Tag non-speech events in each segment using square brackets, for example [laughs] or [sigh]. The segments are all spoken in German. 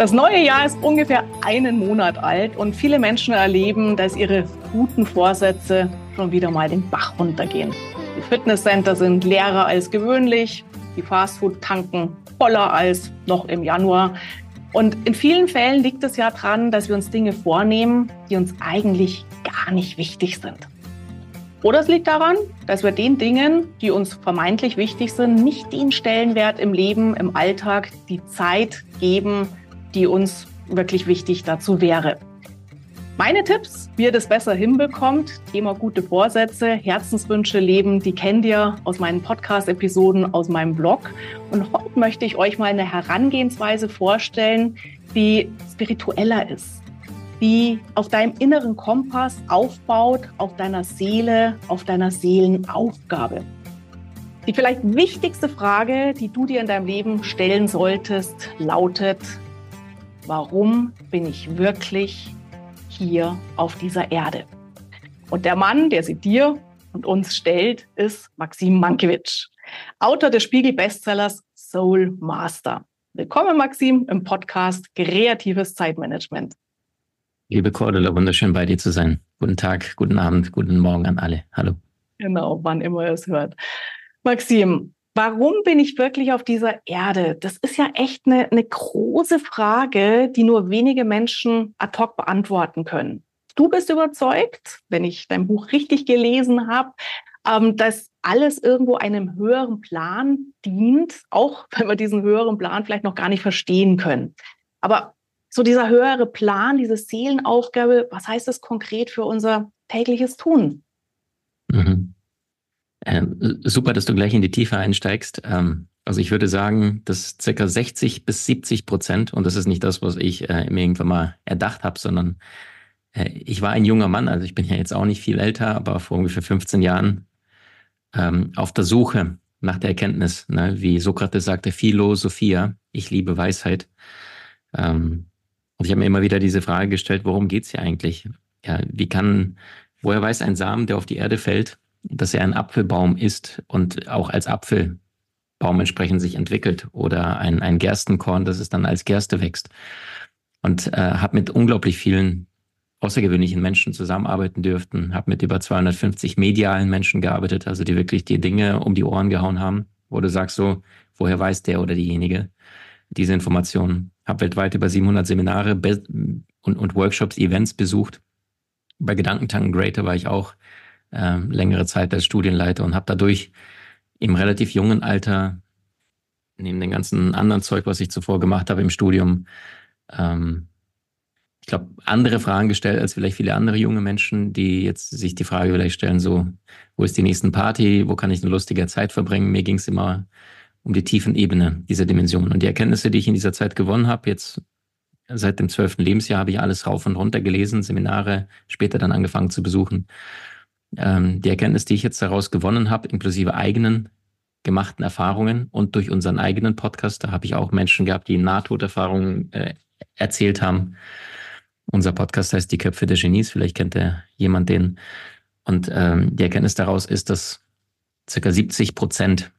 Das neue Jahr ist ungefähr einen Monat alt und viele Menschen erleben, dass ihre guten Vorsätze schon wieder mal den Bach runtergehen. Die Fitnesscenter sind leerer als gewöhnlich, die Fastfood-Tanken voller als noch im Januar. Und in vielen Fällen liegt es ja daran, dass wir uns Dinge vornehmen, die uns eigentlich gar nicht wichtig sind. Oder es liegt daran, dass wir den Dingen, die uns vermeintlich wichtig sind, nicht den Stellenwert im Leben, im Alltag, die Zeit geben, die uns wirklich wichtig dazu wäre. Meine Tipps, wie ihr das besser hinbekommt, Thema gute Vorsätze, Herzenswünsche leben, die kennt ihr aus meinen Podcast-Episoden, aus meinem Blog. Und heute möchte ich euch mal eine Herangehensweise vorstellen, die spiritueller ist, die auf deinem inneren Kompass aufbaut, auf deiner Seele, auf deiner Seelenaufgabe. Die vielleicht wichtigste Frage, die du dir in deinem Leben stellen solltest, lautet, warum bin ich wirklich hier auf dieser Erde? Und der Mann, der sie dir und uns stellt, ist Maxim Mankiewicz, Autor des Spiegel-Bestsellers Soul Master. Willkommen, Maxim, im Podcast Kreatives Zeitmanagement. Liebe Cordula, wunderschön bei dir zu sein. Guten Tag, guten Abend, guten Morgen an alle. Hallo. Genau, wann immer ihr es hört. Maxim, Warum bin ich wirklich auf dieser Erde? Das ist ja echt eine, eine große Frage, die nur wenige Menschen ad hoc beantworten können. Du bist überzeugt, wenn ich dein Buch richtig gelesen habe, ähm, dass alles irgendwo einem höheren Plan dient, auch [laughs] wenn wir diesen höheren Plan vielleicht noch gar nicht verstehen können. Aber so dieser höhere Plan, diese Seelenaufgabe, was heißt das konkret für unser tägliches Tun? Mhm. Ähm, super, dass du gleich in die Tiefe einsteigst. Ähm, also ich würde sagen, dass circa 60 bis 70 Prozent, und das ist nicht das, was ich äh, mir irgendwann mal erdacht habe, sondern äh, ich war ein junger Mann, also ich bin ja jetzt auch nicht viel älter, aber vor ungefähr 15 Jahren ähm, auf der Suche nach der Erkenntnis, ne? wie Sokrates sagte, Philosophia, ich liebe Weisheit. Ähm, und ich habe mir immer wieder diese Frage gestellt, worum geht's hier eigentlich? Ja, wie kann, woher weiß ein Samen, der auf die Erde fällt, dass er ein Apfelbaum ist und auch als Apfelbaum entsprechend sich entwickelt oder ein, ein Gerstenkorn, das es dann als Gerste wächst. Und äh, habe mit unglaublich vielen außergewöhnlichen Menschen zusammenarbeiten dürften, habe mit über 250 medialen Menschen gearbeitet, also die wirklich die Dinge um die Ohren gehauen haben, wo du sagst so, woher weiß der oder diejenige diese Informationen. Habe weltweit über 700 Seminare und, und Workshops, Events besucht. Bei Gedankentanken Greater war ich auch äh, längere Zeit als Studienleiter und habe dadurch im relativ jungen Alter, neben dem ganzen anderen Zeug, was ich zuvor gemacht habe im Studium, ähm, ich glaube, andere Fragen gestellt als vielleicht viele andere junge Menschen, die jetzt sich die Frage vielleicht stellen, so, wo ist die nächste Party, wo kann ich eine lustige Zeit verbringen? Mir ging es immer um die tiefen Ebene dieser Dimension. Und die Erkenntnisse, die ich in dieser Zeit gewonnen habe, jetzt seit dem zwölften Lebensjahr habe ich alles rauf und runter gelesen, Seminare, später dann angefangen zu besuchen ähm, die Erkenntnis, die ich jetzt daraus gewonnen habe, inklusive eigenen gemachten Erfahrungen und durch unseren eigenen Podcast, da habe ich auch Menschen gehabt, die Nahtoderfahrungen äh, erzählt haben. Unser Podcast heißt Die Köpfe der Genies, vielleicht kennt er jemand den. Und ähm, die Erkenntnis daraus ist, dass circa 70 Prozent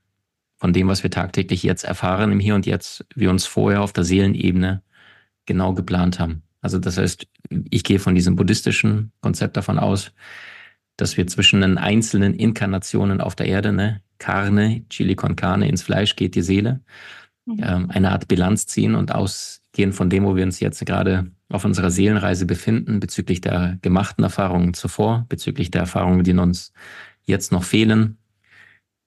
von dem, was wir tagtäglich jetzt erfahren im Hier und Jetzt, wir uns vorher auf der Seelenebene genau geplant haben. Also das heißt, ich gehe von diesem buddhistischen Konzept davon aus, dass wir zwischen den einzelnen Inkarnationen auf der Erde, ne, Carne, Chili con Carne, ins Fleisch geht die Seele, mhm. ähm, eine Art Bilanz ziehen und ausgehen von dem, wo wir uns jetzt gerade auf unserer Seelenreise befinden, bezüglich der gemachten Erfahrungen zuvor, bezüglich der Erfahrungen, die uns jetzt noch fehlen.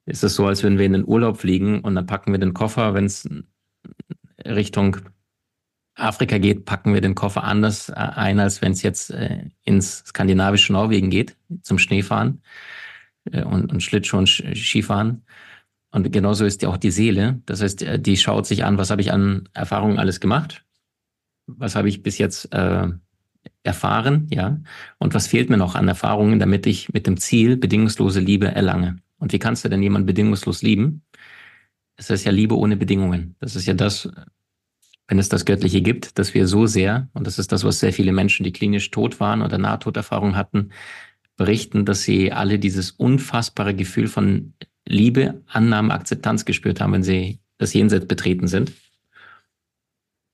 Ist es so, als würden wir in den Urlaub fliegen und dann packen wir den Koffer, wenn es Richtung Afrika geht, packen wir den Koffer anders äh, ein, als wenn es jetzt äh, ins skandinavische Norwegen geht, zum Schneefahren äh, und, und Schlittschuh und Skifahren. Und genauso ist ja auch die Seele. Das heißt, äh, die schaut sich an, was habe ich an Erfahrungen alles gemacht? Was habe ich bis jetzt äh, erfahren, ja? Und was fehlt mir noch an Erfahrungen, damit ich mit dem Ziel bedingungslose Liebe erlange? Und wie kannst du denn jemanden bedingungslos lieben? Das ist ja Liebe ohne Bedingungen. Das ist ja das, wenn es das Göttliche gibt, dass wir so sehr, und das ist das, was sehr viele Menschen, die klinisch tot waren oder Nahtoderfahrung hatten, berichten, dass sie alle dieses unfassbare Gefühl von Liebe, Annahme, Akzeptanz gespürt haben, wenn sie das Jenseits betreten sind.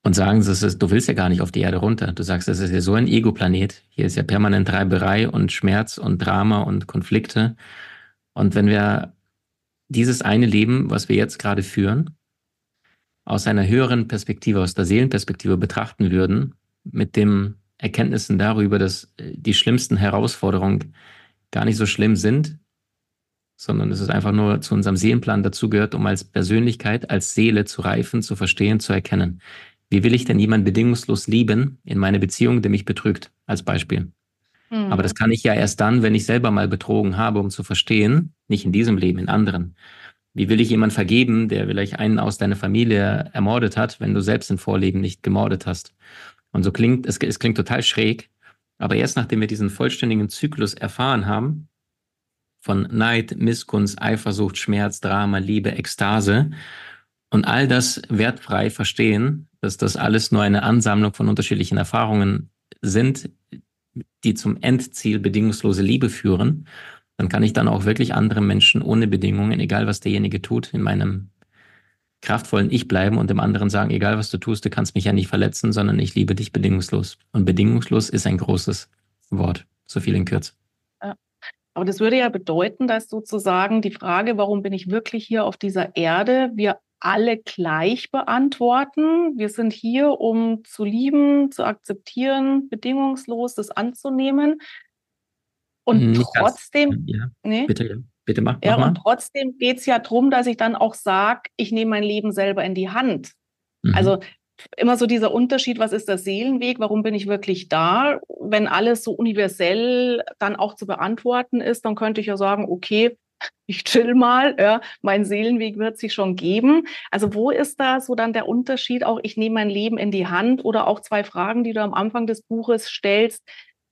und sagen, das ist, du willst ja gar nicht auf die Erde runter. Du sagst, das ist ja so ein Ego-Planet. Hier ist ja permanent Reiberei und Schmerz und Drama und Konflikte. Und wenn wir dieses eine Leben, was wir jetzt gerade führen, aus einer höheren Perspektive, aus der Seelenperspektive betrachten würden, mit dem Erkenntnissen darüber, dass äh, die schlimmsten Herausforderungen gar nicht so schlimm sind, sondern es ist einfach nur zu unserem Seelenplan dazugehört, um als Persönlichkeit, als Seele zu reifen, zu verstehen, zu erkennen. Wie will ich denn jemand bedingungslos lieben in meine Beziehung, der mich betrügt, als Beispiel? Mhm. Aber das kann ich ja erst dann, wenn ich selber mal betrogen habe, um zu verstehen, nicht in diesem Leben, in anderen. Wie will ich jemand vergeben, der vielleicht einen aus deiner Familie ermordet hat, wenn du selbst im Vorleben nicht gemordet hast? Und so klingt, es, es klingt total schräg, aber erst nachdem wir diesen vollständigen Zyklus erfahren haben, von Neid, Missgunst, Eifersucht, Schmerz, Drama, Liebe, Ekstase und all das wertfrei verstehen, dass das alles nur eine Ansammlung von unterschiedlichen Erfahrungen sind, die zum Endziel bedingungslose Liebe führen, dann kann ich dann auch wirklich andere Menschen ohne Bedingungen, egal was derjenige tut, in meinem kraftvollen Ich bleiben und dem anderen sagen, egal was du tust, du kannst mich ja nicht verletzen, sondern ich liebe dich bedingungslos. Und bedingungslos ist ein großes Wort, so viel in Kürze. Aber das würde ja bedeuten, dass sozusagen die Frage, warum bin ich wirklich hier auf dieser Erde, wir alle gleich beantworten. Wir sind hier, um zu lieben, zu akzeptieren, bedingungslos das anzunehmen. Und Nicht trotzdem, ja, nee, bitte, ja. Bitte mach, mach ja, und trotzdem geht es ja darum, dass ich dann auch sage, ich nehme mein Leben selber in die Hand. Mhm. Also immer so dieser Unterschied, was ist der Seelenweg, warum bin ich wirklich da? Wenn alles so universell dann auch zu beantworten ist, dann könnte ich ja sagen, okay, [laughs] ich chill mal, ja, mein Seelenweg wird sich schon geben. Also wo ist da so dann der Unterschied auch, ich nehme mein Leben in die Hand oder auch zwei Fragen, die du am Anfang des Buches stellst,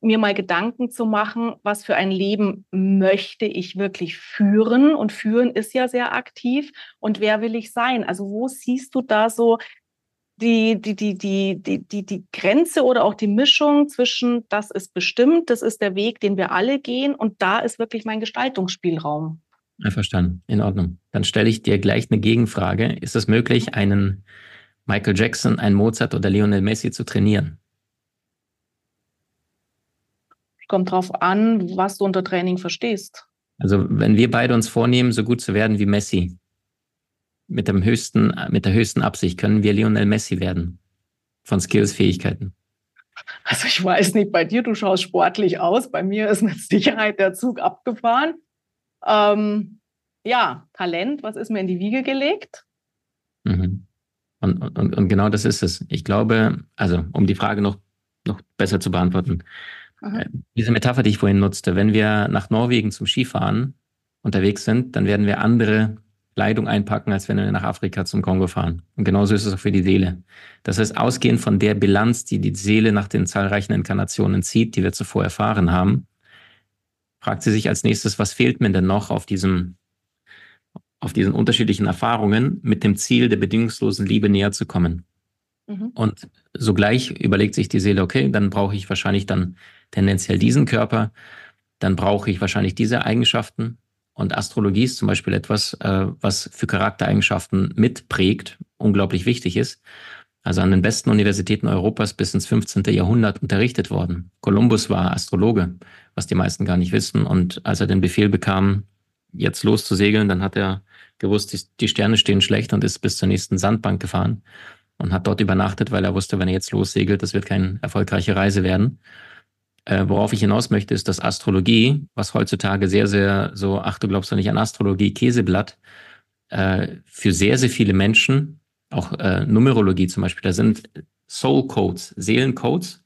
mir mal Gedanken zu machen, was für ein Leben möchte ich wirklich führen? Und führen ist ja sehr aktiv. Und wer will ich sein? Also wo siehst du da so die, die, die, die, die, die, die Grenze oder auch die Mischung zwischen, das ist bestimmt, das ist der Weg, den wir alle gehen und da ist wirklich mein Gestaltungsspielraum. Verstanden, in Ordnung. Dann stelle ich dir gleich eine Gegenfrage. Ist es möglich, einen Michael Jackson, einen Mozart oder Lionel Messi zu trainieren? Kommt drauf an, was du unter Training verstehst. Also wenn wir beide uns vornehmen, so gut zu werden wie Messi, mit dem höchsten, mit der höchsten Absicht, können wir Lionel Messi werden. Von Skills, Fähigkeiten. Also ich weiß nicht, bei dir, du schaust sportlich aus. Bei mir ist mit Sicherheit der Zug abgefahren. Ähm, ja, Talent, was ist mir in die Wiege gelegt? Mhm. Und, und, und genau das ist es. Ich glaube, also um die Frage noch, noch besser zu beantworten, Äh, diese Metapher, die ich vorhin nutzte, wenn wir nach Norwegen zum Skifahren unterwegs sind, dann werden wir andere Kleidung einpacken, als wenn wir nach Afrika zum Kongo fahren. Und genauso ist es auch für die Seele. Das heißt, ausgehend von der Bilanz, die die Seele nach den zahlreichen Inkarnationen zieht, die wir zuvor erfahren haben, fragt sie sich als nächstes, was fehlt mir denn noch auf diesem, auf diesen unterschiedlichen Erfahrungen mit dem Ziel der bedingungslosen Liebe näher zu kommen. Mhm. Und sogleich überlegt sich die Seele, okay, dann brauche ich wahrscheinlich dann tendenziell diesen Körper, dann brauche ich wahrscheinlich diese Eigenschaften. Und Astrologie ist zum Beispiel etwas, äh, was für Charaktereigenschaften mitprägt, unglaublich wichtig ist. Also an den besten Universitäten Europas bis ins 15. Jahrhundert unterrichtet worden. Kolumbus war Astrologe, was die meisten gar nicht wissen. Und als er den Befehl bekam, jetzt loszusegeln, dann hat er gewusst, die Sterne stehen schlecht und ist bis zur nächsten Sandbank gefahren und hat dort übernachtet, weil er wusste, wenn er jetzt lossegelt, das wird keine erfolgreiche Reise werden. Äh, worauf ich hinaus möchte, ist, dass Astrologie, was heutzutage sehr, sehr so, ach, du glaubst doch nicht an Astrologie, Käseblatt, äh, für sehr, sehr viele Menschen, auch äh, Numerologie zum Beispiel, da sind Soul Codes, Seelencodes.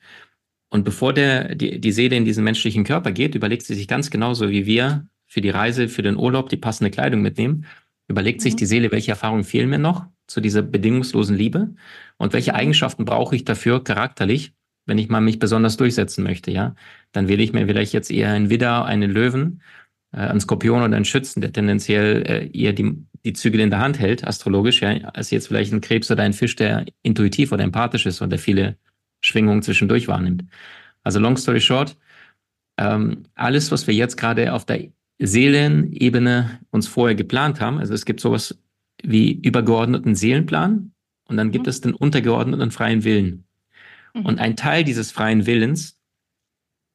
Und bevor der, die, die Seele in diesen menschlichen Körper geht, überlegt sie sich ganz genauso wie wir für die Reise, für den Urlaub die passende Kleidung mitnehmen, überlegt mhm. sich die Seele, welche Erfahrungen fehlen mir noch zu dieser bedingungslosen Liebe und welche Eigenschaften brauche ich dafür charakterlich, wenn ich mal mich besonders durchsetzen möchte, ja, dann wähle ich mir vielleicht jetzt eher einen Widder, einen Löwen, äh, einen Skorpion oder einen Schützen, der tendenziell äh, eher die, die Zügel in der Hand hält, astrologisch, ja, als jetzt vielleicht ein Krebs oder ein Fisch, der intuitiv oder empathisch ist und der viele Schwingungen zwischendurch wahrnimmt. Also long story short, ähm, alles, was wir jetzt gerade auf der Seelenebene uns vorher geplant haben, also es gibt sowas wie übergeordneten Seelenplan, und dann gibt mhm. es den untergeordneten freien Willen. Mhm. Und ein Teil dieses freien Willens,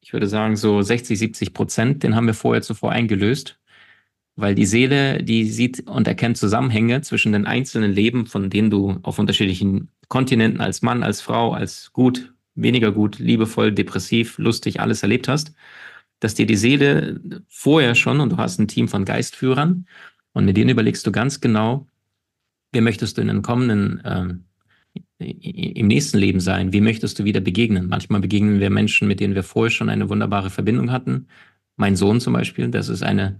ich würde sagen so 60, 70 Prozent, den haben wir vorher zuvor eingelöst, weil die Seele, die sieht und erkennt Zusammenhänge zwischen den einzelnen Leben, von denen du auf unterschiedlichen Kontinenten als Mann, als Frau, als gut, weniger gut, liebevoll, depressiv, lustig, alles erlebt hast, dass dir die Seele vorher schon, und du hast ein Team von Geistführern, und mit denen überlegst du ganz genau, wie möchtest du in den kommenden, ähm, im nächsten Leben sein? Wie möchtest du wieder begegnen? Manchmal begegnen wir Menschen, mit denen wir vorher schon eine wunderbare Verbindung hatten. Mein Sohn zum Beispiel, das ist eine,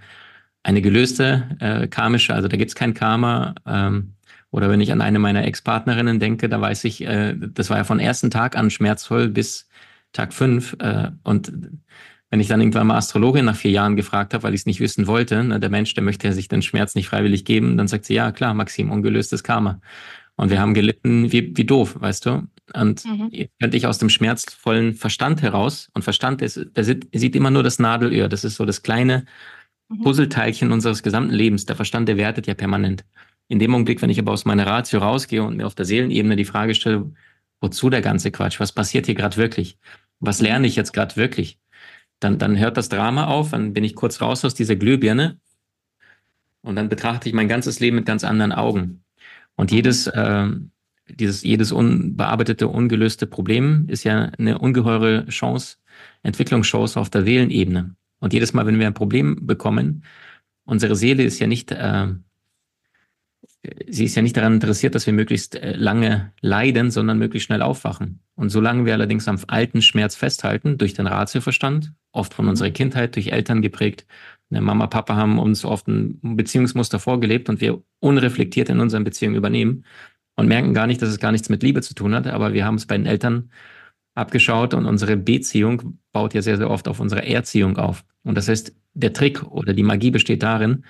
eine gelöste äh, karmische, also da gibt's kein Karma. Ähm, oder wenn ich an eine meiner Ex-Partnerinnen denke, da weiß ich, äh, das war ja von ersten Tag an schmerzvoll bis Tag fünf. Äh, und wenn ich dann irgendwann mal Astrologin nach vier Jahren gefragt habe, weil ich es nicht wissen wollte, ne, der Mensch, der möchte ja sich den Schmerz nicht freiwillig geben, dann sagt sie, ja klar, Maxim, ungelöstes Karma. Und wir haben gelitten wie, wie doof, weißt du? Und mhm. könnte ich aus dem schmerzvollen Verstand heraus, und Verstand ist, der sieht, sieht immer nur das Nadelöhr, das ist so das kleine mhm. Puzzleteilchen unseres gesamten Lebens. Der Verstand, der wertet ja permanent. In dem Augenblick, wenn ich aber aus meiner Ratio rausgehe und mir auf der Seelenebene die Frage stelle, wozu der ganze Quatsch? Was passiert hier gerade wirklich? Was lerne ich jetzt gerade wirklich? dann, dann hört das Drama auf, dann bin ich kurz raus aus dieser Glühbirne und dann betrachte ich mein ganzes Leben mit ganz anderen Augen. Und jedes, äh, dieses, jedes unbearbeitete, ungelöste Problem ist ja eine ungeheure Chance, Entwicklungschance auf der Seelenebene. Und jedes Mal, wenn wir ein Problem bekommen, unsere Seele ist ja nicht äh, sie ist ja nicht daran interessiert, dass wir möglichst äh, lange leiden, sondern möglichst schnell aufwachen. Und solange wir allerdings am alten Schmerz festhalten, durch den Ratioverstand, oft von mhm. unserer Kindheit, durch Eltern geprägt, eine Mama, Papa haben uns oft ein Beziehungsmuster vorgelebt und wir unreflektiert in unseren Beziehungen übernehmen und merken gar nicht, dass es gar nichts mit Liebe zu tun hat, aber wir haben es bei den Eltern abgeschaut und unsere Beziehung baut ja sehr, sehr oft auf unsere Erziehung auf. Und das heißt, der Trick oder die Magie besteht darin,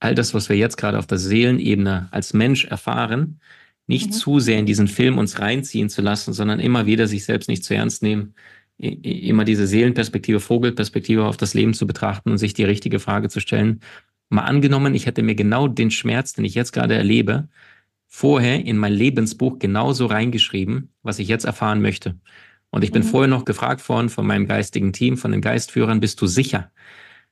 all das, was wir jetzt gerade auf der Seelenebene als Mensch erfahren, nicht mhm. zu sehr in diesen Film uns reinziehen zu lassen, sondern immer wieder sich selbst nicht zu ernst nehmen, immer diese Seelenperspektive, Vogelperspektive auf das Leben zu betrachten und sich die richtige Frage zu stellen. Mal angenommen, ich hätte mir genau den Schmerz, den ich jetzt gerade erlebe, vorher in mein Lebensbuch genauso reingeschrieben, was ich jetzt erfahren möchte. Und ich bin mhm. vorher noch gefragt worden von meinem geistigen Team, von den Geistführern, bist du sicher,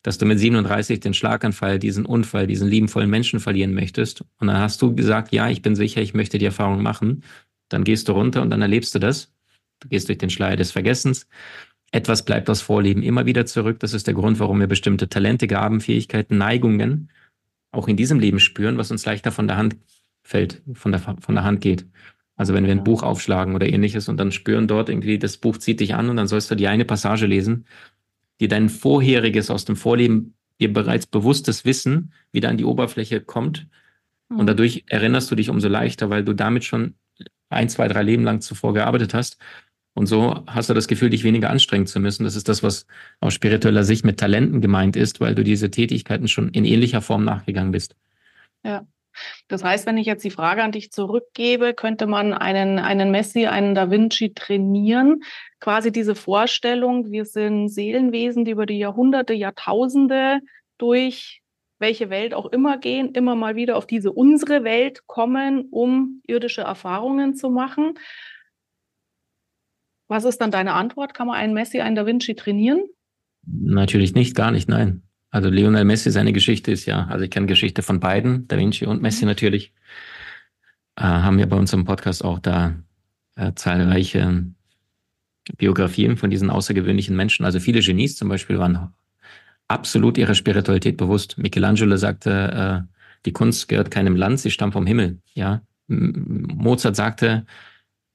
dass du mit 37 den Schlaganfall, diesen Unfall, diesen liebenvollen Menschen verlieren möchtest. Und dann hast du gesagt, ja, ich bin sicher, ich möchte die Erfahrung machen. Dann gehst du runter und dann erlebst du das. Du gehst durch den Schleier des Vergessens. Etwas bleibt aus Vorleben immer wieder zurück. Das ist der Grund, warum wir bestimmte Talente, Gaben, Fähigkeiten, Neigungen auch in diesem Leben spüren, was uns leichter von der Hand fällt, von der, von der Hand geht. Also wenn wir ein Buch aufschlagen oder ähnliches und dann spüren dort irgendwie, das Buch zieht dich an und dann sollst du die eine Passage lesen dir dein vorheriges aus dem Vorleben, dir bereits bewusstes Wissen wieder an die Oberfläche kommt. Und mhm. dadurch erinnerst du dich umso leichter, weil du damit schon ein, zwei, drei Leben lang zuvor gearbeitet hast. Und so hast du das Gefühl, dich weniger anstrengen zu müssen. Das ist das, was aus spiritueller Sicht mit Talenten gemeint ist, weil du diese Tätigkeiten schon in ähnlicher Form nachgegangen bist. Ja. Das heißt, wenn ich jetzt die Frage an dich zurückgebe, könnte man einen, einen Messi, einen Da Vinci trainieren. Quasi diese Vorstellung, wir sind Seelenwesen, die über die Jahrhunderte, Jahrtausende durch welche Welt auch immer gehen, immer mal wieder auf diese unsere Welt kommen, um irdische Erfahrungen zu machen. Was ist dann deine Antwort? Kann man einen Messi, einen Da Vinci trainieren? Natürlich nicht, gar nicht, nein. Also Lionel Messi, seine Geschichte ist ja, also ich kenne Geschichte von beiden, Da Vinci und Messi mhm. natürlich. Äh, haben wir bei uns im Podcast auch da äh, zahlreiche Biografien von diesen außergewöhnlichen Menschen. Also viele Genies zum Beispiel waren absolut ihrer Spiritualität bewusst. Michelangelo sagte, äh, die Kunst gehört keinem Land, sie stammt vom Himmel. Ja, Mozart sagte,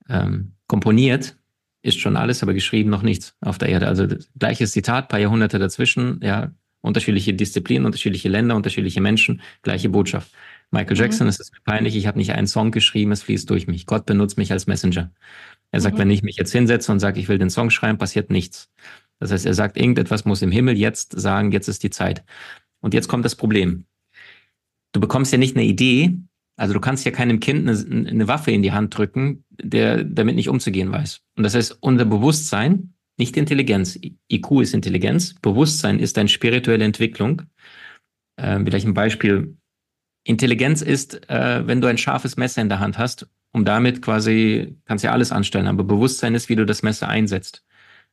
ähm, komponiert ist schon alles, aber geschrieben noch nichts auf der Erde. Also gleiches Zitat, paar Jahrhunderte dazwischen. Ja, unterschiedliche Disziplinen, unterschiedliche Länder, unterschiedliche Menschen, gleiche Botschaft. Michael Jackson, mhm. es ist peinlich, ich habe nicht einen Song geschrieben, es fließt durch mich. Gott benutzt mich als Messenger. Er sagt, mhm. wenn ich mich jetzt hinsetze und sage, ich will den Song schreiben, passiert nichts. Das heißt, er sagt, irgendetwas muss im Himmel jetzt sagen, jetzt ist die Zeit. Und jetzt kommt das Problem. Du bekommst ja nicht eine Idee, also du kannst ja keinem Kind eine, eine Waffe in die Hand drücken, der damit nicht umzugehen weiß. Und das heißt, unser Bewusstsein nicht Intelligenz. IQ ist Intelligenz. Bewusstsein ist eine spirituelle Entwicklung. Äh, vielleicht ein Beispiel. Intelligenz ist, äh, wenn du ein scharfes Messer in der Hand hast um damit quasi, kannst ja alles anstellen, aber Bewusstsein ist, wie du das Messer einsetzt.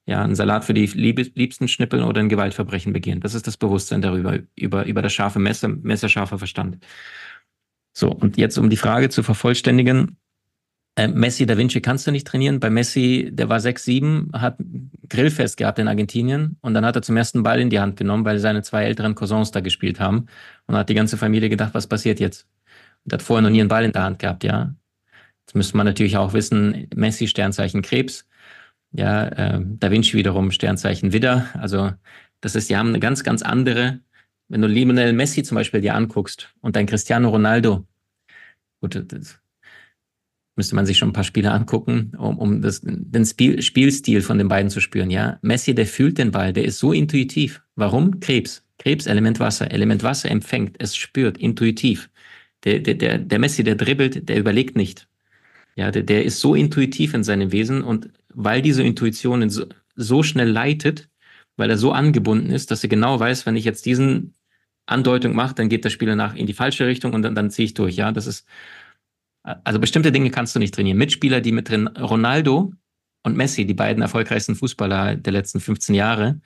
Ja, ein Salat für die liebsten schnippeln oder ein Gewaltverbrechen begehen. Das ist das Bewusstsein darüber, über, über das scharfe Messer, messerscharfer Verstand. So, und jetzt um die Frage zu vervollständigen, Messi, Da Vinci kannst du nicht trainieren. Bei Messi, der war 6'7, hat Grillfest gehabt in Argentinien und dann hat er zum ersten Ball in die Hand genommen, weil seine zwei älteren Cousins da gespielt haben und hat die ganze Familie gedacht, was passiert jetzt? Und hat vorher noch nie einen Ball in der Hand gehabt, ja. Jetzt müsste man natürlich auch wissen, Messi Sternzeichen Krebs, ja, äh, Da Vinci wiederum Sternzeichen Widder. Also das ist, die haben eine ganz, ganz andere, wenn du Lionel Messi zum Beispiel dir anguckst und dein Cristiano Ronaldo, gut, das müsste man sich schon ein paar Spiele angucken, um, um das, den Spiel, Spielstil von den beiden zu spüren. Ja, Messi, der fühlt den Ball, der ist so intuitiv. Warum? Krebs. Krebs, Element Wasser. Element Wasser empfängt, es spürt, intuitiv. Der, der, der, der Messi, der dribbelt, der überlegt nicht. Ja, der, der ist so intuitiv in seinem Wesen und weil diese Intuition so, so schnell leitet, weil er so angebunden ist, dass er genau weiß, wenn ich jetzt diesen Andeutung mache, dann geht der Spieler nach in die falsche Richtung und dann, dann ziehe ich durch. Ja, das ist, also bestimmte Dinge kannst du nicht trainieren. Mitspieler, die mit drin, Ronaldo und Messi, die beiden erfolgreichsten Fußballer der letzten 15 Jahre,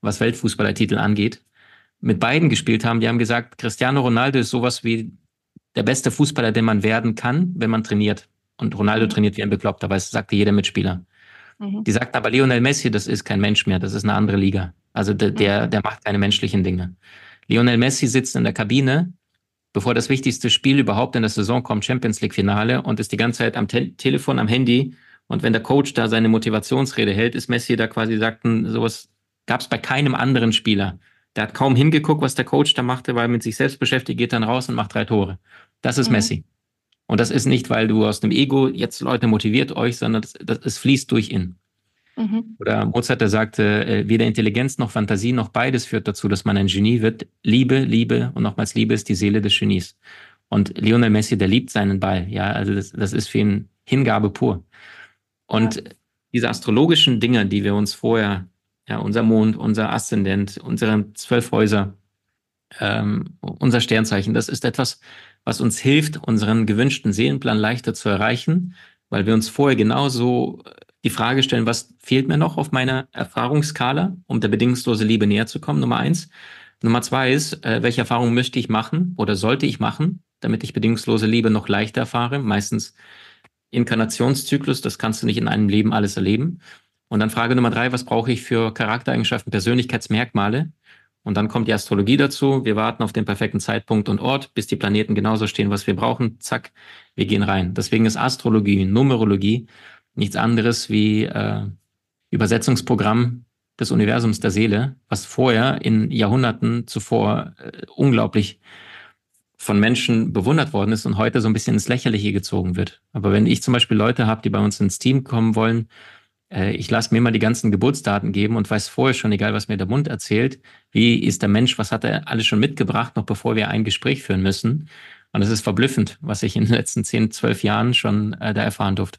was Weltfußballertitel angeht, mit beiden gespielt haben, die haben gesagt, Cristiano Ronaldo ist sowas wie der beste Fußballer, den man werden kann, wenn man trainiert. Und Ronaldo mhm. trainiert wie ein Bekloppter, weil es sagte jeder Mitspieler. Mhm. Die sagten aber, Lionel Messi, das ist kein Mensch mehr, das ist eine andere Liga. Also der, der, mhm. der macht keine menschlichen Dinge. Lionel Messi sitzt in der Kabine bevor das wichtigste Spiel überhaupt in der Saison kommt, Champions League Finale und ist die ganze Zeit am Te Telefon, am Handy. Und wenn der Coach da seine Motivationsrede hält, ist Messi da quasi sagten, sowas gab es bei keinem anderen Spieler. Der hat kaum hingeguckt, was der Coach da machte, weil mit sich selbst beschäftigt, geht dann raus und macht drei Tore. Das ist mhm. Messi. Und das ist nicht, weil du aus dem Ego jetzt Leute motiviert euch, sondern es fließt durch ihn. Mhm. Oder Mozart, der sagte, äh, weder Intelligenz noch Fantasie noch beides führt dazu, dass man ein Genie wird. Liebe, Liebe und nochmals Liebe ist die Seele des Genies. Und Lionel Messi, der liebt seinen Ball. Ja, also das, das ist für ihn Hingabe pur. Und ja. diese astrologischen Dinge, die wir uns vorher, ja, unser Mond, unser Aszendent, unsere zwölf Häuser, ähm, unser Sternzeichen, das ist etwas, was uns hilft, unseren gewünschten Seelenplan leichter zu erreichen, weil wir uns vorher genauso die Frage stellen, was fehlt mir noch auf meiner Erfahrungsskala, um der bedingungslose Liebe näher zu kommen, Nummer eins. Nummer zwei ist, äh, welche Erfahrungen möchte ich machen oder sollte ich machen, damit ich bedingungslose Liebe noch leichter erfahre? Meistens Inkarnationszyklus, das kannst du nicht in einem Leben alles erleben. Und dann Frage Nummer drei, was brauche ich für Charaktereigenschaften, Persönlichkeitsmerkmale? Und dann kommt die Astrologie dazu. Wir warten auf den perfekten Zeitpunkt und Ort, bis die Planeten genauso stehen, was wir brauchen. Zack, wir gehen rein. Deswegen ist Astrologie, Numerologie nichts anderes wie äh, Übersetzungsprogramm des Universums der Seele, was vorher in Jahrhunderten zuvor äh, unglaublich von Menschen bewundert worden ist und heute so ein bisschen ins Lächerliche gezogen wird. Aber wenn ich zum Beispiel Leute habe, die bei uns ins Team kommen wollen, äh, ich lasse mir immer die ganzen Geburtsdaten geben und weiß vorher schon, egal was mir der Mund erzählt, wie ist der Mensch, was hat er alles schon mitgebracht, noch bevor wir ein Gespräch führen müssen. Und es ist verblüffend, was ich in den letzten zehn, zwölf Jahren schon äh, da erfahren durfte.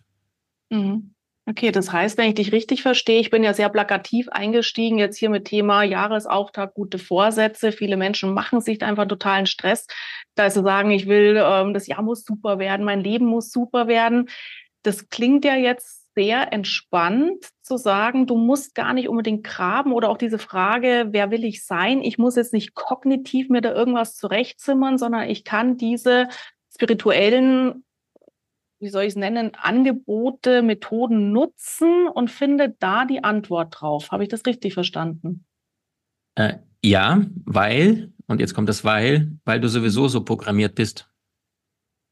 Mhm. Okay, das heißt, wenn ich dich richtig verstehe, ich bin ja sehr plakativ eingestiegen jetzt hier mit Thema Jahresauftakt, gute Vorsätze. Viele Menschen machen sich da einfach totalen Stress, da sie sagen, ich will, ähm, das Jahr muss super werden, mein Leben muss super werden. Das klingt ja jetzt sehr entspannt zu sagen, du musst gar nicht unbedingt graben oder auch diese Frage, wer will ich sein? Ich muss jetzt nicht kognitiv mir da irgendwas zurechtzimmern, sondern ich kann diese spirituellen wie soll ich es nennen, Angebote, Methoden nutzen und finde da die Antwort drauf. Habe ich das richtig verstanden? Äh, ja, weil, und jetzt kommt das weil, weil du sowieso so programmiert bist.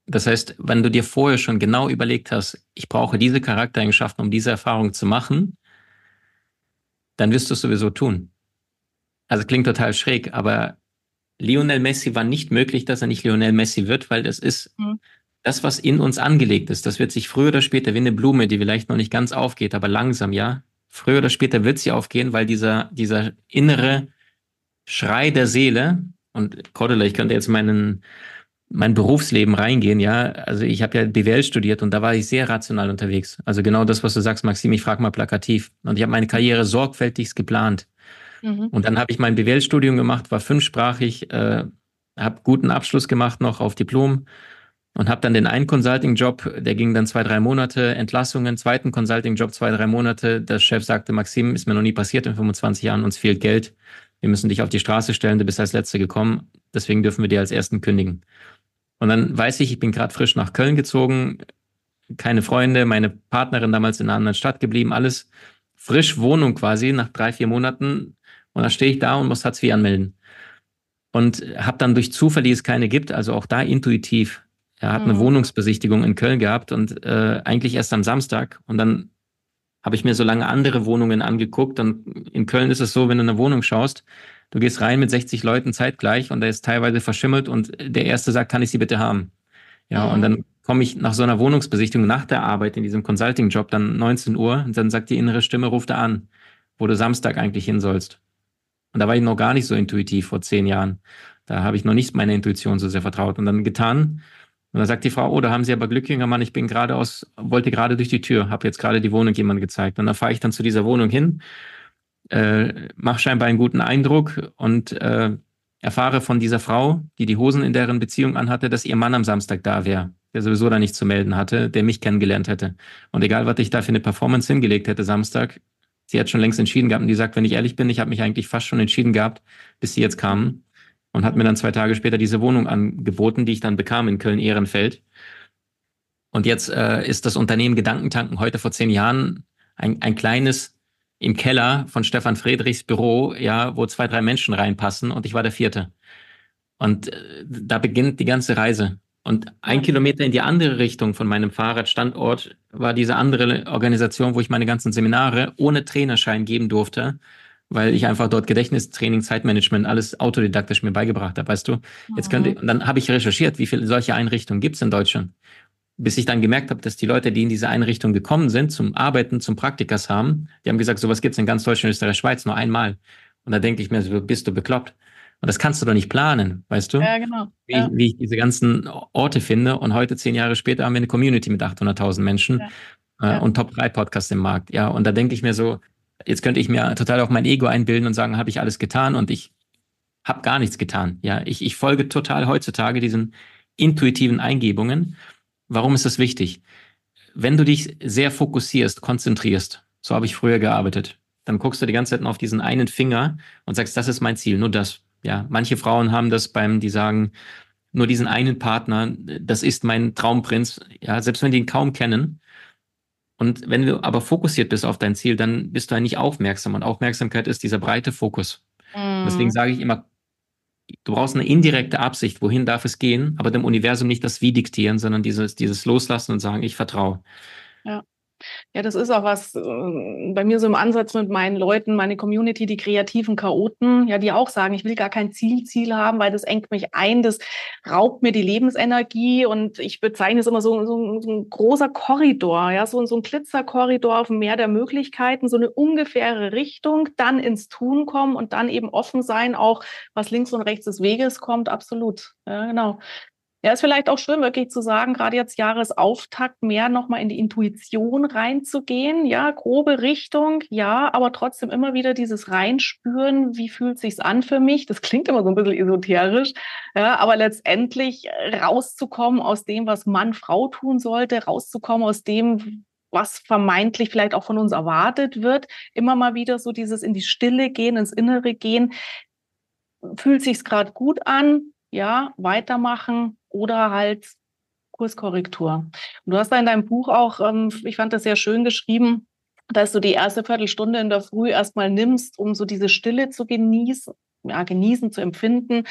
Das heißt, wenn du dir vorher schon genau überlegt hast, ich brauche diese Charaktereigenschaften, um diese Erfahrung zu machen, dann wirst du es sowieso tun. Also klingt total schräg, aber Lionel Messi war nicht möglich, dass er nicht Lionel Messi wird, weil das ist mhm das, was in uns angelegt ist, das wird sich früher oder später wie eine Blume, die vielleicht noch nicht ganz aufgeht, aber langsam, ja. Früher oder später wird sie aufgehen, weil dieser, dieser innere Schrei der Seele, und Cordula, ich könnte jetzt meinen, mein Berufsleben reingehen, ja. Also ich habe ja BWL studiert und da war ich sehr rational unterwegs. Also genau das, was du sagst, Maxim, ich frage mal plakativ. Und ich habe meine Karriere sorgfältigst geplant. Mhm. Und dann habe ich mein BWL-Studium gemacht, war fünfsprachig, äh, habe guten Abschluss gemacht noch auf Diplom und habe dann den einen Consulting-Job, der ging dann zwei, drei Monate, Entlassungen, zweiten Consulting-Job, zwei, drei Monate. Der Chef sagte, Maxim, ist mir noch nie passiert in 25 Jahren, uns fehlt Geld. Wir müssen dich auf die Straße stellen, du bist als Letzte gekommen, deswegen dürfen wir dir als Ersten kündigen. Und dann weiß ich, ich bin gerade frisch nach Köln gezogen, keine Freunde, meine Partnerin damals in einer anderen Stadt geblieben, alles frisch Wohnung quasi nach drei, vier Monaten. Und da stehe ich da und muss Hartz IV anmelden. Und habe dann durch Zufall, die es keine gibt, also auch da intuitiv, er hat eine mhm. Wohnungsbesichtigung in Köln gehabt und äh, eigentlich erst am Samstag. Und dann habe ich mir so lange andere Wohnungen angeguckt. Und in Köln ist es so, wenn du eine Wohnung schaust, du gehst rein mit 60 Leuten zeitgleich und der ist teilweise verschimmelt und der erste sagt, kann ich sie bitte haben? Ja, mhm. und dann komme ich nach so einer Wohnungsbesichtigung nach der Arbeit in diesem Consulting-Job dann 19 Uhr und dann sagt die innere Stimme, ruf da an, wo du Samstag eigentlich hin sollst. Und da war ich noch gar nicht so intuitiv vor zehn Jahren. Da habe ich noch nicht meiner Intuition so sehr vertraut und dann getan. Und dann sagt die Frau, oh, da haben Sie aber Glück, junger Mann, ich bin gerade aus, wollte gerade durch die Tür, habe jetzt gerade die Wohnung jemandem gezeigt. Und dann fahre ich dann zu dieser Wohnung hin, äh, mache scheinbar einen guten Eindruck und äh, erfahre von dieser Frau, die die Hosen in deren Beziehung anhatte, dass ihr Mann am Samstag da wäre, der sowieso da nichts zu melden hatte, der mich kennengelernt hätte. Und egal, was ich da für eine Performance hingelegt hätte Samstag, sie hat schon längst entschieden gehabt und die sagt, wenn ich ehrlich bin, ich habe mich eigentlich fast schon entschieden gehabt, bis sie jetzt kamen und hat mir dann zwei Tage später diese Wohnung angeboten, die ich dann bekam in Köln-Ehrenfeld. Und jetzt äh, ist das Unternehmen Gedankentanken heute vor zehn Jahren ein, ein kleines im Keller von Stefan Friedrichs Büro, ja, wo zwei, drei Menschen reinpassen und ich war der vierte. Und äh, da beginnt die ganze Reise. Und ein Kilometer in die andere Richtung von meinem Fahrradstandort war diese andere Organisation, wo ich meine ganzen Seminare ohne Trainerschein geben durfte weil ich einfach dort Gedächtnistraining, Zeitmanagement, alles autodidaktisch mir beigebracht habe, weißt du? Jetzt könnte, mhm. und dann habe ich recherchiert, wie viele solche Einrichtungen gibt es in Deutschland. Bis ich dann gemerkt habe, dass die Leute, die in diese Einrichtung gekommen sind, zum Arbeiten, zum Praktikas haben, die haben gesagt, sowas gibt es in ganz Deutschland, Österreich, Schweiz nur einmal. Und da denke ich mir, so, bist du bekloppt? Und das kannst du doch nicht planen, weißt du? Ja, genau. Wie, ja. wie ich diese ganzen Orte finde. Und heute, zehn Jahre später, haben wir eine Community mit 800.000 Menschen ja. Äh, ja. und Top 3 Podcasts im Markt. Ja, und da denke ich mir so, Jetzt könnte ich mir total auf mein Ego einbilden und sagen, habe ich alles getan und ich habe gar nichts getan. Ja, ich, ich folge total heutzutage diesen intuitiven Eingebungen. Warum ist das wichtig? Wenn du dich sehr fokussierst, konzentrierst, so habe ich früher gearbeitet, dann guckst du die ganze Zeit auf diesen einen Finger und sagst, das ist mein Ziel, nur das. Ja, manche Frauen haben das beim, die sagen, nur diesen einen Partner, das ist mein Traumprinz. Ja, selbst wenn die ihn kaum kennen, und wenn du aber fokussiert bist auf dein Ziel, dann bist du eigentlich aufmerksam. Und Aufmerksamkeit ist dieser breite Fokus. Mhm. Deswegen sage ich immer, du brauchst eine indirekte Absicht, wohin darf es gehen, aber dem Universum nicht das Wie diktieren, sondern dieses, dieses Loslassen und sagen, ich vertraue. Ja. Ja, das ist auch was äh, bei mir so im Ansatz mit meinen Leuten, meine Community, die kreativen Chaoten, ja, die auch sagen, ich will gar kein Zielziel haben, weil das engt mich ein, das raubt mir die Lebensenergie und ich bezeichne es immer so, so, so ein großer Korridor, ja, so, so ein Glitzerkorridor auf dem Meer der Möglichkeiten, so eine ungefähre Richtung, dann ins Tun kommen und dann eben offen sein, auch was links und rechts des Weges kommt, absolut. Ja, genau. Ja, ist vielleicht auch schön, wirklich zu sagen, gerade jetzt Jahresauftakt mehr nochmal in die Intuition reinzugehen. Ja, grobe Richtung, ja, aber trotzdem immer wieder dieses Reinspüren, wie fühlt sich's an für mich? Das klingt immer so ein bisschen esoterisch, ja, aber letztendlich rauszukommen aus dem, was Mann, Frau tun sollte, rauszukommen aus dem, was vermeintlich vielleicht auch von uns erwartet wird, immer mal wieder so dieses in die Stille gehen, ins Innere gehen. Fühlt sich's gerade gut an? Ja, weitermachen, oder halt Kurskorrektur. Und du hast da in deinem Buch auch, ähm, ich fand das sehr schön geschrieben, dass du die erste Viertelstunde in der Früh erstmal nimmst, um so diese Stille zu genießen, ja, genießen, zu empfinden,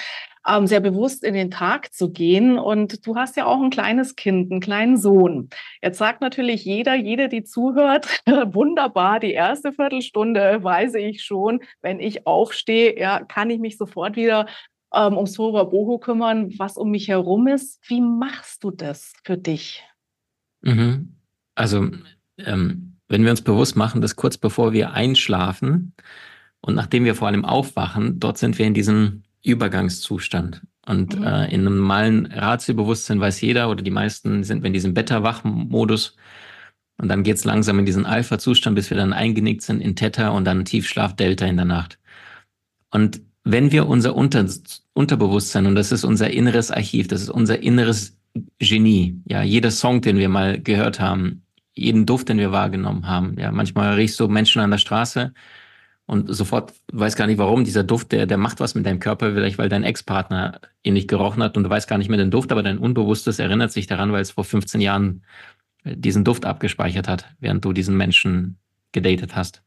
ähm, sehr bewusst in den Tag zu gehen. Und du hast ja auch ein kleines Kind, einen kleinen Sohn. Jetzt sagt natürlich jeder, jede, die zuhört, [laughs] wunderbar, die erste Viertelstunde weiß ich schon, wenn ich aufstehe, ja, kann ich mich sofort wieder ähm, ums Tora Boho kümmern, was um mich herum ist. Wie machst du das für dich? Mhm. Also, ähm, wenn wir uns bewusst machen, dass kurz bevor wir einschlafen und nachdem wir vor allem aufwachen, dort sind wir in diesem Übergangszustand. Und mhm. äh, in einem normalen Ratio-Bewusstsein weiß jeder oder die meisten sind wir in diesem Beta-Wach-Modus. Und dann geht's langsam in diesen Alpha-Zustand, bis wir dann eingenickt sind in Theta und dann Tiefschlaf-Delta in der Nacht. Und wenn wir unser Unter Unterbewusstsein, und das ist unser inneres Archiv, das ist unser inneres Genie. Ja, jeder Song, den wir mal gehört haben, jeden Duft, den wir wahrgenommen haben. Ja, manchmal riechst du Menschen an der Straße und sofort weiß gar nicht warum. Dieser Duft, der, der macht was mit deinem Körper, vielleicht weil dein Ex-Partner ihn nicht gerochen hat und du weißt gar nicht mehr den Duft, aber dein Unbewusstes erinnert sich daran, weil es vor 15 Jahren diesen Duft abgespeichert hat, während du diesen Menschen gedatet hast.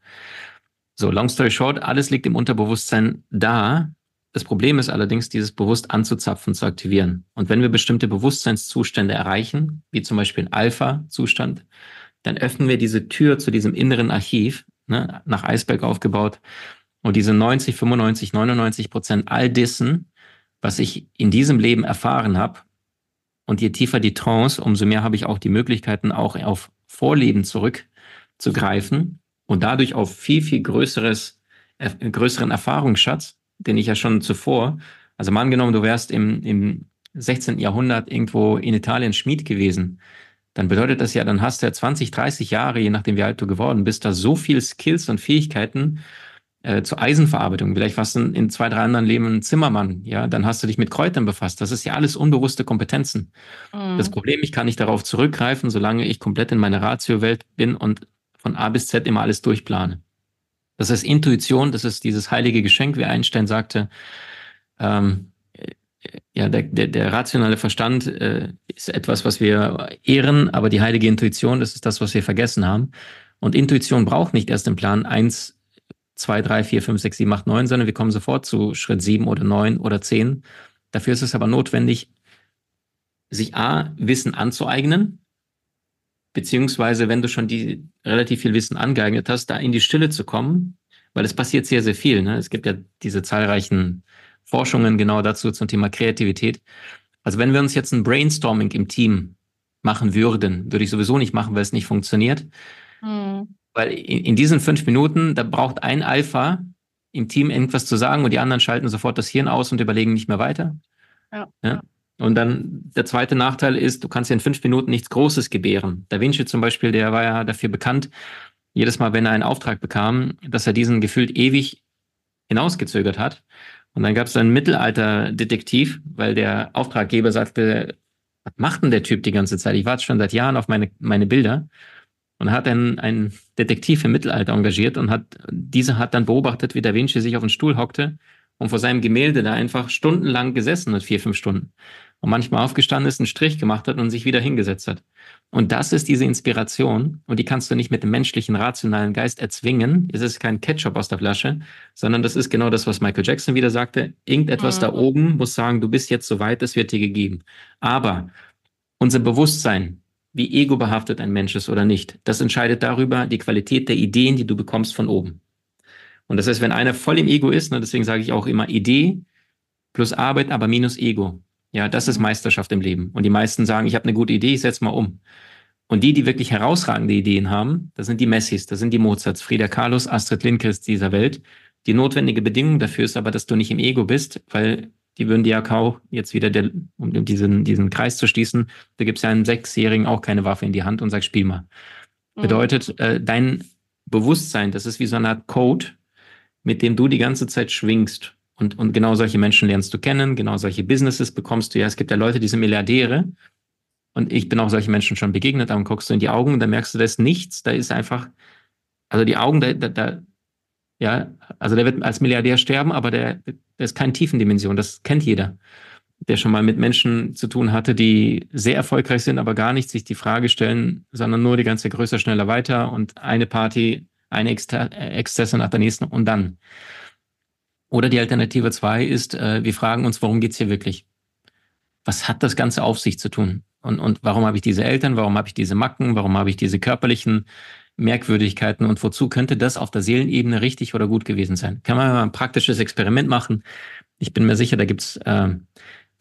So, long story short, alles liegt im Unterbewusstsein da. Das Problem ist allerdings, dieses bewusst anzuzapfen, zu aktivieren. Und wenn wir bestimmte Bewusstseinszustände erreichen, wie zum Beispiel ein Alpha-Zustand, dann öffnen wir diese Tür zu diesem inneren Archiv, ne, nach Eisberg aufgebaut. Und diese 90, 95, 99 Prozent all dessen, was ich in diesem Leben erfahren habe, und je tiefer die Trance, umso mehr habe ich auch die Möglichkeiten, auch auf Vorleben zurückzugreifen und dadurch auf viel, viel größeres, äh, größeren Erfahrungsschatz, den ich ja schon zuvor, also mal angenommen, du wärst im, im 16. Jahrhundert irgendwo in Italien Schmied gewesen, dann bedeutet das ja, dann hast du ja 20, 30 Jahre, je nachdem wie alt du geworden bist, da so viel Skills und Fähigkeiten, äh, zur Eisenverarbeitung. Vielleicht warst du in zwei, drei anderen Leben ein Zimmermann, ja, dann hast du dich mit Kräutern befasst. Das ist ja alles unbewusste Kompetenzen. Mhm. Das Problem, ich kann nicht darauf zurückgreifen, solange ich komplett in meiner Ratio-Welt bin und von A bis Z immer alles durchplane. Das ist Intuition, das ist dieses heilige Geschenk, wie Einstein sagte. Ähm, ja, der, der, der rationale Verstand äh, ist etwas, was wir ehren, aber die heilige Intuition, das ist das, was wir vergessen haben. Und Intuition braucht nicht erst im Plan eins zwei, drei, vier, fünf, sechs, sieben, acht, neun, sondern wir kommen sofort zu Schritt sieben oder neun oder zehn. Dafür ist es aber notwendig, sich A, Wissen anzueignen, beziehungsweise wenn du schon die relativ viel Wissen angeeignet hast, da in die Stille zu kommen, weil es passiert sehr, sehr viel. Ne? Es gibt ja diese zahlreichen Forschungen genau dazu zum Thema Kreativität. Also wenn wir uns jetzt ein Brainstorming im Team machen würden, würde ich sowieso nicht machen, weil es nicht funktioniert. Mhm. Weil in, in diesen fünf Minuten, da braucht ein Alpha im Team irgendwas zu sagen und die anderen schalten sofort das Hirn aus und überlegen nicht mehr weiter. Ja. ja. Und dann der zweite Nachteil ist, du kannst ja in fünf Minuten nichts Großes gebären. Da Vinci zum Beispiel, der war ja dafür bekannt, jedes Mal, wenn er einen Auftrag bekam, dass er diesen gefühlt ewig hinausgezögert hat. Und dann gab es einen Mittelalter-Detektiv, weil der Auftraggeber sagte, was macht denn der Typ die ganze Zeit? Ich warte schon seit Jahren auf meine, meine Bilder und hat einen, einen Detektiv im Mittelalter engagiert und hat, dieser hat dann beobachtet, wie Da Vinci sich auf den Stuhl hockte und vor seinem Gemälde da einfach stundenlang gesessen hat, vier, fünf Stunden. Und manchmal aufgestanden ist, einen Strich gemacht hat und sich wieder hingesetzt hat. Und das ist diese Inspiration und die kannst du nicht mit dem menschlichen, rationalen Geist erzwingen. Es ist kein Ketchup aus der Flasche, sondern das ist genau das, was Michael Jackson wieder sagte. Irgendetwas mhm. da oben muss sagen, du bist jetzt soweit, es wird dir gegeben. Aber unser Bewusstsein, wie ego-behaftet ein Mensch ist oder nicht. Das entscheidet darüber die Qualität der Ideen, die du bekommst von oben. Und das heißt, wenn einer voll im Ego ist, ne, deswegen sage ich auch immer Idee plus Arbeit, aber minus Ego. Ja, das ist Meisterschaft im Leben. Und die meisten sagen, ich habe eine gute Idee, ich setze mal um. Und die, die wirklich herausragende Ideen haben, das sind die Messis, das sind die Mozarts, Frieda Carlos, Astrid Lindgrens dieser Welt. Die notwendige Bedingung dafür ist aber, dass du nicht im Ego bist, weil die würden dir ja kaum jetzt wieder, der, um diesen, diesen Kreis zu schließen, da gibt's ja einem Sechsjährigen auch keine Waffe in die Hand und sagt, spiel mal. Mhm. Bedeutet, äh, dein Bewusstsein, das ist wie so eine Art Code, mit dem du die ganze Zeit schwingst. Und, und genau solche Menschen lernst du kennen, genau solche Businesses bekommst du ja. Es gibt ja Leute, die sind Milliardäre. Und ich bin auch solchen Menschen schon begegnet, dann guckst du in die Augen und dann merkst du, da ist nichts, da ist einfach, also die Augen, da, da, da ja, also der wird als Milliardär sterben, aber der, der ist keine Tiefendimension. Das kennt jeder, der schon mal mit Menschen zu tun hatte, die sehr erfolgreich sind, aber gar nicht sich die Frage stellen, sondern nur die ganze größer, schneller, weiter und eine Party, eine Exzesse nach der nächsten und dann. Oder die Alternative zwei ist, äh, wir fragen uns, worum geht's hier wirklich? Was hat das Ganze auf sich zu tun? Und, und warum habe ich diese Eltern? Warum habe ich diese Macken? Warum habe ich diese körperlichen Merkwürdigkeiten und wozu könnte das auf der Seelenebene richtig oder gut gewesen sein? Kann man mal ein praktisches Experiment machen? Ich bin mir sicher, da gibt's äh,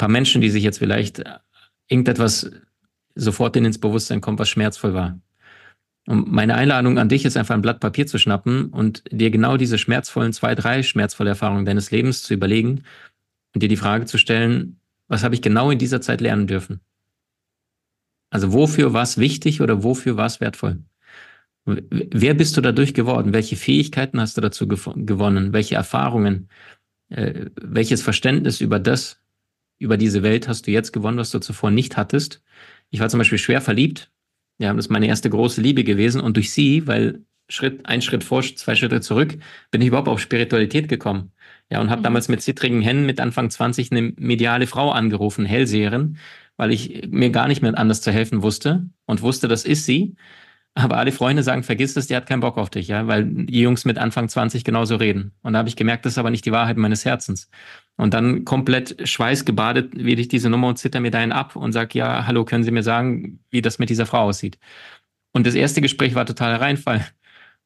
paar Menschen, die sich jetzt vielleicht äh, irgendetwas sofort ins Bewusstsein kommt, was schmerzvoll war. Und meine Einladung an dich ist einfach ein Blatt Papier zu schnappen und dir genau diese schmerzvollen zwei, drei schmerzvolle Erfahrungen deines Lebens zu überlegen und dir die Frage zu stellen, was habe ich genau in dieser Zeit lernen dürfen? Also wofür war es wichtig oder wofür war es wertvoll? Wer bist du dadurch geworden? Welche Fähigkeiten hast du dazu gewonnen? Welche Erfahrungen? Äh, welches Verständnis über das, über diese Welt hast du jetzt gewonnen, was du zuvor nicht hattest. Ich war zum Beispiel schwer verliebt. Ja, das ist meine erste große Liebe gewesen. Und durch sie, weil Schritt, ein Schritt vor, zwei Schritte zurück, bin ich überhaupt auf Spiritualität gekommen. Ja, und habe mhm. damals mit zittrigen Händen mit Anfang 20 eine mediale Frau angerufen, Hellseherin, weil ich mir gar nicht mehr anders zu helfen wusste und wusste, das ist sie. Aber alle Freunde sagen, vergiss es, die hat keinen Bock auf dich, ja, weil die Jungs mit Anfang 20 genauso reden. Und da habe ich gemerkt, das ist aber nicht die Wahrheit meines Herzens. Und dann komplett schweißgebadet wähle ich diese Nummer und zitter mir dahin ab und sage, ja, hallo, können Sie mir sagen, wie das mit dieser Frau aussieht? Und das erste Gespräch war totaler Reinfall.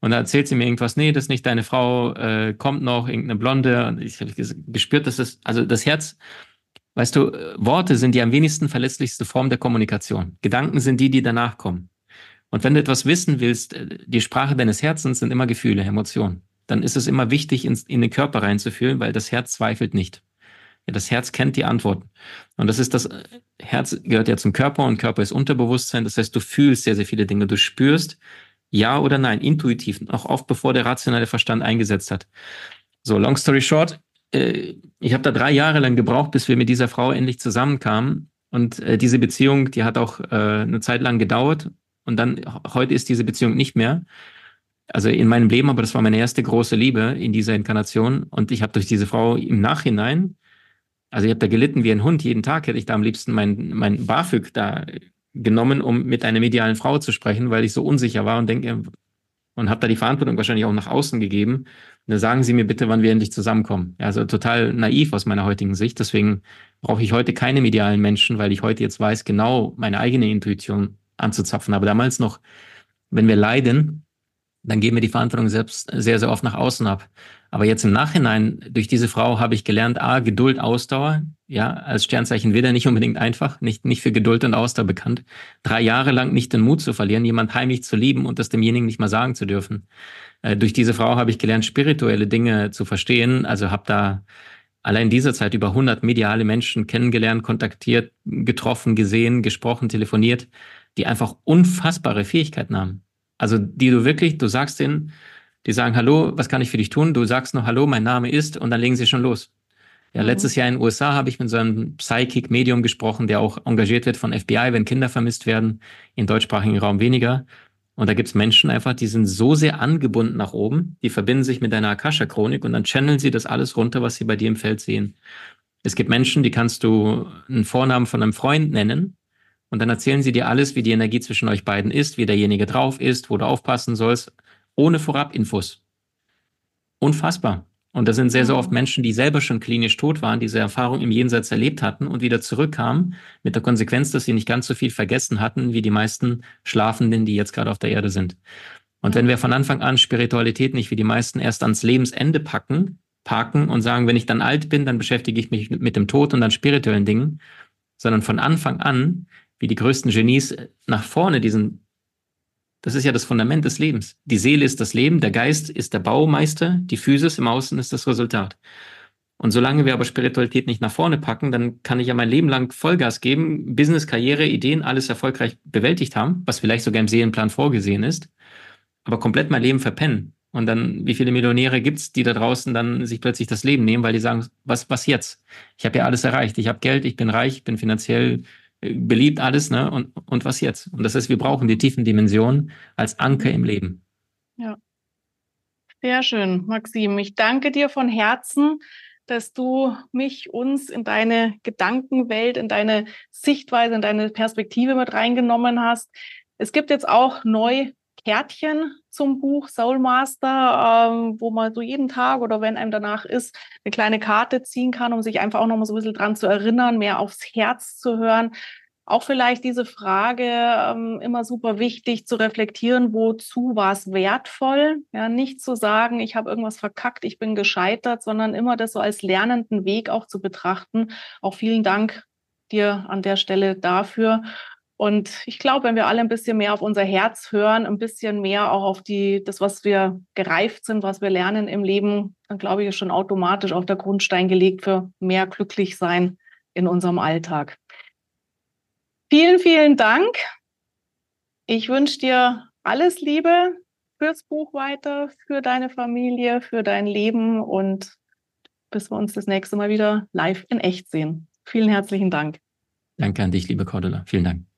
Und da erzählt sie mir irgendwas, nee, das ist nicht deine Frau, äh, kommt noch, irgendeine Blonde. Und ich habe gespürt, dass das, also das Herz, weißt du, Worte sind die am wenigsten verlässlichste Form der Kommunikation. Gedanken sind die, die danach kommen. Und wenn du etwas wissen willst, äh, die Sprache deines Herzens sind immer Gefühle, Emotionen. Dann ist es immer wichtig, ins, in den Körper reinzufühlen, weil das Herz zweifelt nicht. Ja, das Herz kennt die Antworten. Und das ist das, äh, Herz gehört ja zum Körper und Körper ist Unterbewusstsein. Das heißt, du fühlst sehr, sehr viele Dinge. Du spürst ja oder nein, intuitiv, auch oft bevor der rationale Verstand eingesetzt hat. So, long story short, äh, ich habe da drei Jahre lang gebraucht, bis wir mit dieser Frau endlich zusammenkamen. Und äh, diese Beziehung, die hat auch eine Zeit lang gedauert und dann, heute ist diese Beziehung nicht mehr. Also in meinem Leben, aber das war meine erste große Liebe in dieser Inkarnation. Und ich habe durch diese Frau im Nachhinein, also ich habe da gelitten wie ein Hund. Jeden Tag hätte ich da am liebsten mein, mein BAföG da genommen, um mit einer medialen Frau zu sprechen, weil ich so unsicher war und denke, und habe da die Verantwortung wahrscheinlich auch nach außen gegeben. Dann sagen Sie mir bitte, wann wir endlich zusammenkommen. Also total naiv aus meiner heutigen Sicht. Deswegen brauche ich heute keine medialen Menschen, weil ich heute jetzt weiß, genau meine eigene Intuition anzuzapfen. Aber damals noch, wenn wir leiden, dann geben wir die Verantwortung selbst sehr, sehr oft nach außen ab. Aber jetzt im Nachhinein, durch diese Frau habe ich gelernt, A, Geduld, Ausdauer. Ja, als Sternzeichen Widder nicht unbedingt einfach, nicht, nicht für Geduld und Ausdauer bekannt. Drei Jahre lang nicht den Mut zu verlieren, jemand heimlich zu lieben und das demjenigen nicht mal sagen zu dürfen. Äh, durch diese Frau habe ich gelernt, spirituelle Dinge zu verstehen. Also habe da allein in dieser Zeit über 100 mediale Menschen kennengelernt, kontaktiert, getroffen, gesehen, gesprochen, telefoniert die einfach unfassbare Fähigkeiten haben. Also die du wirklich, du sagst denen, die sagen, hallo, was kann ich für dich tun? Du sagst noch, hallo, mein Name ist, und dann legen sie schon los. Ja, mhm. letztes Jahr in den USA habe ich mit so einem Psychic-Medium gesprochen, der auch engagiert wird von FBI, wenn Kinder vermisst werden, im deutschsprachigen Raum weniger. Und da gibt's Menschen einfach, die sind so sehr angebunden nach oben, die verbinden sich mit deiner Akasha-Chronik und dann channeln sie das alles runter, was sie bei dir im Feld sehen. Es gibt Menschen, die kannst du einen Vornamen von einem Freund nennen und dann erzählen sie dir alles, wie die Energie zwischen euch beiden ist, wie derjenige drauf ist, wo du aufpassen sollst, ohne Vorab-Infos. Unfassbar. Und da sind sehr, sehr oft Menschen, die selber schon klinisch tot waren, diese Erfahrung im Jenseits erlebt hatten und wieder zurückkamen, mit der Konsequenz, dass sie nicht ganz so viel vergessen hatten, wie die meisten Schlafenden, die jetzt gerade auf der Erde sind. Und wenn wir von Anfang an Spiritualität nicht wie die meisten erst ans Lebensende packen, parken und sagen, wenn ich dann alt bin, dann beschäftige ich mich mit dem Tod und dann spirituellen Dingen, sondern von Anfang an wie die größten Genies nach vorne diesen, das ist ja das Fundament des Lebens. Die Seele ist das Leben, der Geist ist der Baumeister, die Physis im Außen ist das Resultat. Und solange wir aber Spiritualität nicht nach vorne packen, dann kann ich ja mein Leben lang Vollgas geben, Business, Karriere, Ideen, alles erfolgreich bewältigt haben, was vielleicht sogar im Seelenplan vorgesehen ist, aber komplett mein Leben verpennen. Und dann, wie viele Millionäre gibt's, die da draußen dann sich plötzlich das Leben nehmen, weil die sagen, was, was jetzt? Ich habe ja alles erreicht. Ich habe Geld, ich bin reich, ich bin finanziell beliebt alles, ne? Und, und was jetzt? Und das heißt, wir brauchen die tiefen Dimensionen als Anker im Leben. Ja. Sehr schön, Maxim. Ich danke dir von Herzen, dass du mich, uns in deine Gedankenwelt, in deine Sichtweise, in deine Perspektive mit reingenommen hast. Es gibt jetzt auch neu Kärtchen zum Buch Soul Master, ähm, wo man so jeden Tag oder wenn einem danach ist, eine kleine Karte ziehen kann, um sich einfach auch noch mal so ein bisschen dran zu erinnern, mehr aufs Herz zu hören. Auch vielleicht diese Frage ähm, immer super wichtig zu reflektieren, wozu war es wertvoll? Ja, nicht zu sagen, ich habe irgendwas verkackt, ich bin gescheitert, sondern immer das so als lernenden Weg auch zu betrachten. Auch vielen Dank dir an der Stelle dafür. Und ich glaube, wenn wir alle ein bisschen mehr auf unser Herz hören, ein bisschen mehr auch auf die, das, was wir gereift sind, was wir lernen im Leben, dann glaube ich, ist schon automatisch auch der Grundstein gelegt für mehr glücklich sein in unserem Alltag. Vielen, vielen Dank. Ich wünsche dir alles Liebe fürs Buch weiter, für deine Familie, für dein Leben und bis wir uns das nächste Mal wieder live in echt sehen. Vielen herzlichen Dank. Danke an dich, liebe Cordula. Vielen Dank.